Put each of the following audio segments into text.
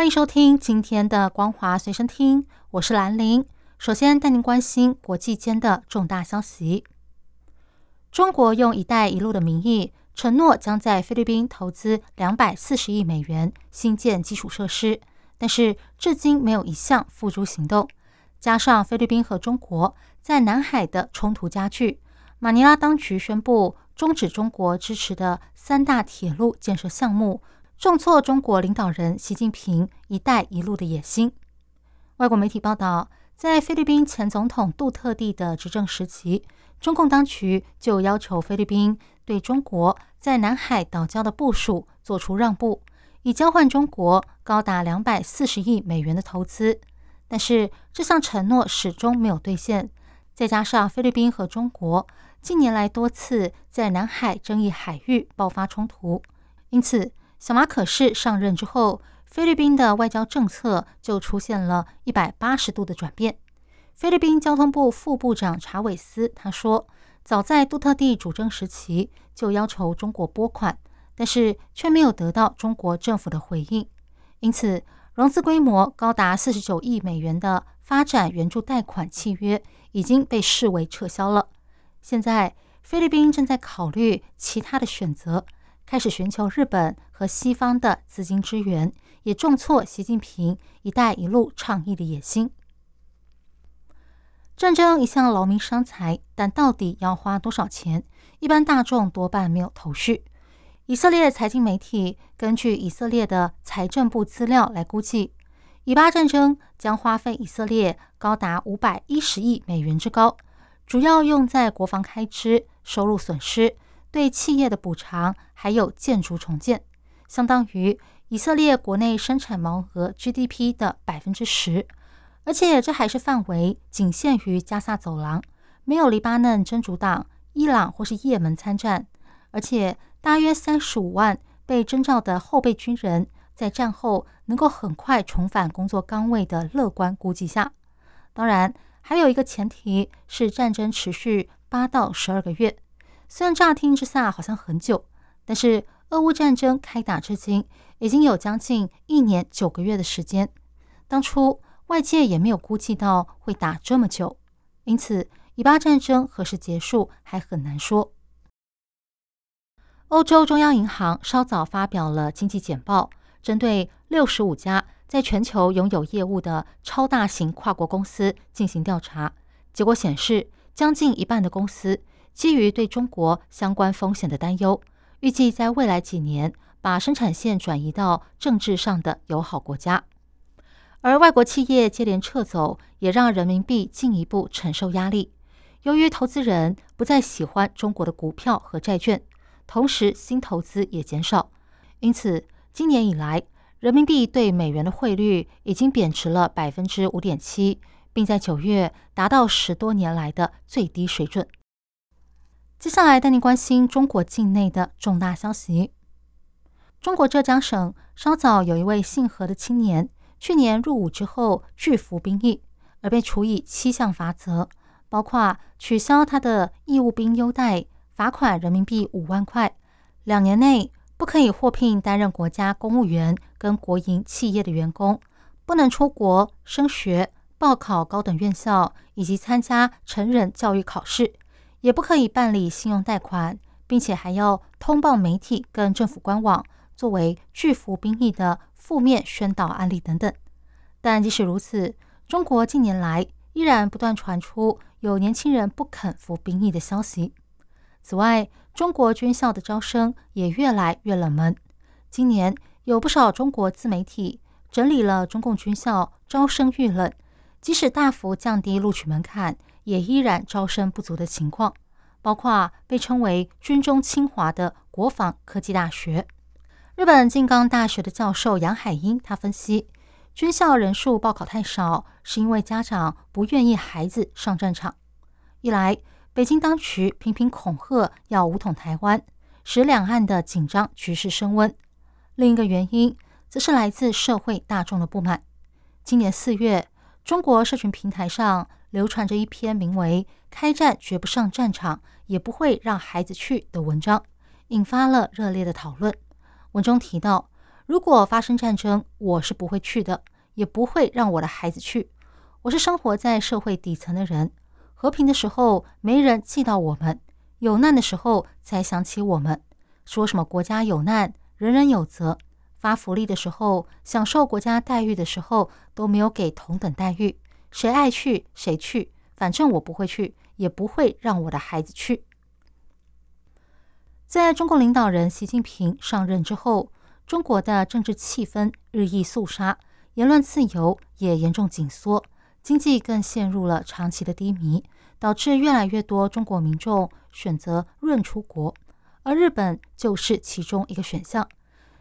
欢迎收听今天的《光华随身听》，我是兰玲。首先带您关心国际间的重大消息。中国用“一带一路”的名义，承诺将在菲律宾投资两百四十亿美元新建基础设施，但是至今没有一项付诸行动。加上菲律宾和中国在南海的冲突加剧，马尼拉当局宣布终止中国支持的三大铁路建设项目，重挫中国领导人习近平“一带一路”的野心。外国媒体报道，在菲律宾前总统杜特地的执政时期，中共当局就要求菲律宾对中国在南海岛礁的部署做出让步，以交换中国高达两百四十亿美元的投资。但是这项承诺始终没有兑现，再加上菲律宾和中国近年来多次在南海争议海域爆发冲突，因此小马可是上任之后，菲律宾的外交政策就出现了一百八十度的转变。菲律宾交通部副部长查韦斯他说，早在杜特地主政时期就要求中国拨款，但是却没有得到中国政府的回应，因此。融资规模高达四十九亿美元的发展援助贷款契约已经被视为撤销了。现在，菲律宾正在考虑其他的选择，开始寻求日本和西方的资金支援，也重挫习近平“一带一路”倡议的野心。战争一向劳民伤财，但到底要花多少钱，一般大众多半没有头绪。以色列财经媒体根据以色列的财政部资料来估计，以巴战争将花费以色列高达五百一十亿美元之高，主要用在国防开支、收入损失、对企业的补偿，还有建筑重建，相当于以色列国内生产毛额 GDP 的百分之十。而且这还是范围仅限于加萨走廊，没有黎巴嫩真主党、伊朗或是也门参战，而且。大约三十五万被征召的后备军人，在战后能够很快重返工作岗位的乐观估计下，当然还有一个前提是战争持续八到十二个月。虽然乍听之下好像很久，但是俄乌战争开打至今已经有将近一年九个月的时间。当初外界也没有估计到会打这么久，因此以巴战争何时结束还很难说。欧洲中央银行稍早发表了经济简报，针对六十五家在全球拥有业务的超大型跨国公司进行调查。结果显示，将近一半的公司基于对中国相关风险的担忧，预计在未来几年把生产线转移到政治上的友好国家。而外国企业接连撤走，也让人民币进一步承受压力。由于投资人不再喜欢中国的股票和债券。同时，新投资也减少，因此今年以来，人民币对美元的汇率已经贬值了百分之五点七，并在九月达到十多年来的最低水准。接下来带您关心中国境内的重大消息：中国浙江省稍早有一位姓何的青年，去年入伍之后拒服兵役，而被处以七项罚则，包括取消他的义务兵优待。罚款人民币五万块，两年内不可以获聘担任国家公务员跟国营企业的员工，不能出国升学、报考高等院校以及参加成人教育考试，也不可以办理信用贷款，并且还要通报媒体跟政府官网，作为拒服兵役的负面宣导案例等等。但即使如此，中国近年来依然不断传出有年轻人不肯服兵役的消息。此外，中国军校的招生也越来越冷门。今年有不少中国自媒体整理了中共军校招生遇冷，即使大幅降低录取门槛，也依然招生不足的情况。包括被称为“军中清华”的国防科技大学。日本静冈大学的教授杨海英他分析，军校人数报考太少，是因为家长不愿意孩子上战场。一来，北京当局频频恐吓要武统台湾，使两岸的紧张局势升温；另一个原因，则是来自社会大众的不满。今年四月，中国社群平台上流传着一篇名为“开战绝不上战场，也不会让孩子去”的文章，引发了热烈的讨论。文中提到，如果发生战争，我是不会去的，也不会让我的孩子去。我是生活在社会底层的人，和平的时候没人记到我们，有难的时候才想起我们。说什么国家有难，人人有责。发福利的时候，享受国家待遇的时候，都没有给同等待遇。谁爱去谁去，反正我不会去，也不会让我的孩子去。在中国领导人习近平上任之后，中国的政治气氛日益肃杀，言论自由也严重紧缩，经济更陷入了长期的低迷，导致越来越多中国民众选择润出国，而日本就是其中一个选项。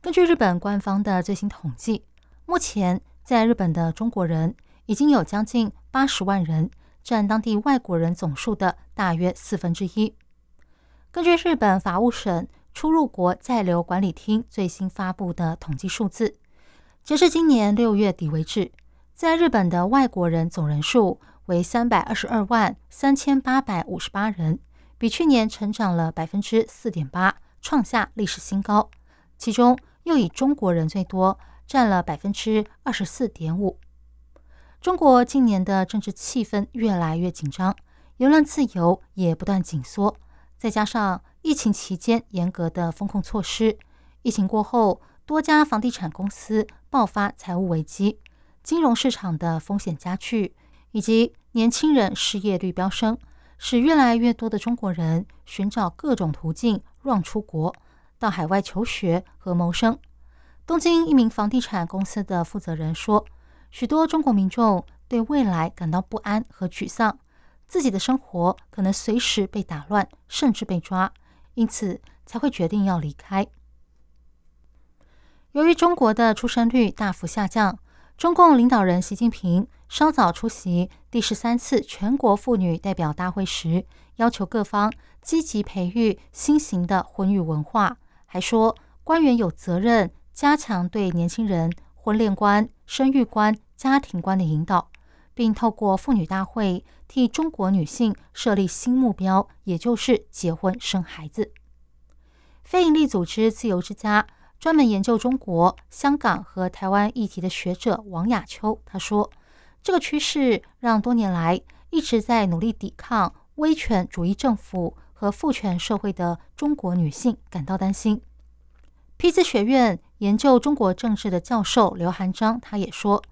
根据日本官方的最新统计，目前在日本的中国人已经有将近八十万人，占当地外国人总数的大约四分之一。根据日本法务省出入国在留管理厅最新发布的统计数字，截至今年六月底为止，在日本的外国人总人数为三百二十二万三千八百五十八人，比去年成长了百分之四点八，创下历史新高。其中，又以中国人最多，占了百分之二十四点五。中国近年的政治气氛越来越紧张，言论自由也不断紧缩，再加上疫情期间严格的风控措施，疫情过后，多家房地产公司爆发财务危机，金融市场的风险加剧，以及年轻人失业率飙升，使越来越多的中国人寻找各种途径让出国。到海外求学和谋生。东京一名房地产公司的负责人说：“许多中国民众对未来感到不安和沮丧，自己的生活可能随时被打乱，甚至被抓，因此才会决定要离开。”由于中国的出生率大幅下降，中共领导人习近平稍早出席第十三次全国妇女代表大会时，要求各方积极培育新型的婚育文化。还说，官员有责任加强对年轻人婚恋观、生育观、家庭观的引导，并透过妇女大会替中国女性设立新目标，也就是结婚生孩子。非营利组织自由之家专门研究中国、香港和台湾议题的学者王亚秋他说：“这个趋势让多年来一直在努力抵抗威权主义政府。”和父权社会的中国女性感到担心。匹兹学院研究中国政治的教授刘涵章，他也说，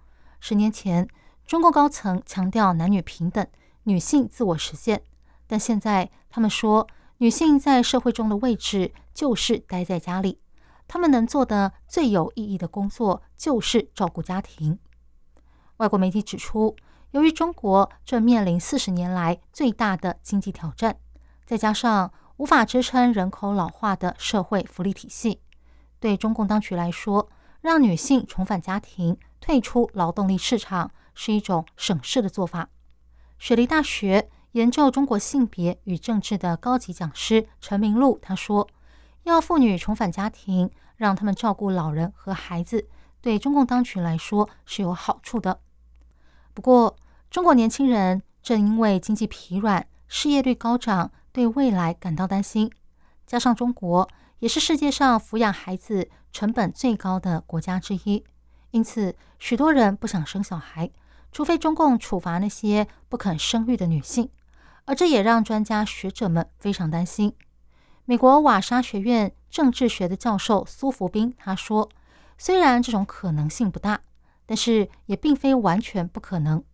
十年前中共高层强调男女平等、女性自我实现，但现在他们说，女性在社会中的位置就是待在家里，她们能做的最有意义的工作就是照顾家庭。外国媒体指出，由于中国正面临四十年来最大的经济挑战。再加上无法支撑人口老化的社会福利体系，对中共当局来说，让女性重返家庭、退出劳动力市场是一种省事的做法。雪梨大学研究中国性别与政治的高级讲师陈明路他说：“要妇女重返家庭，让他们照顾老人和孩子，对中共当局来说是有好处的。不过，中国年轻人正因为经济疲软、失业率高涨。”对未来感到担心，加上中国也是世界上抚养孩子成本最高的国家之一，因此许多人不想生小孩，除非中共处罚那些不肯生育的女性。而这也让专家学者们非常担心。美国瓦沙学院政治学的教授苏福斌他说：“虽然这种可能性不大，但是也并非完全不可能，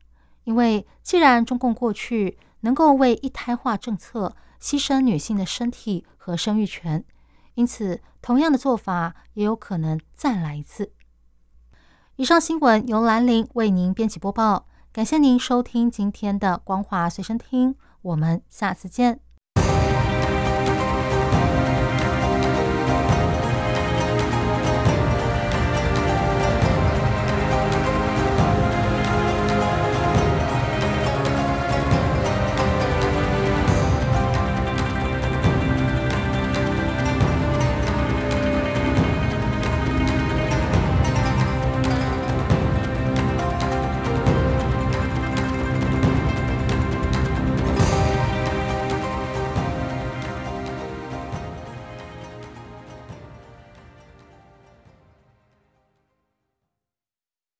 因为既然中共过去能够为一胎化政策。”牺牲女性的身体和生育权，因此同样的做法也有可能再来一次。以上新闻由兰陵为您编辑播报，感谢您收听今天的光华随身听，我们下次见。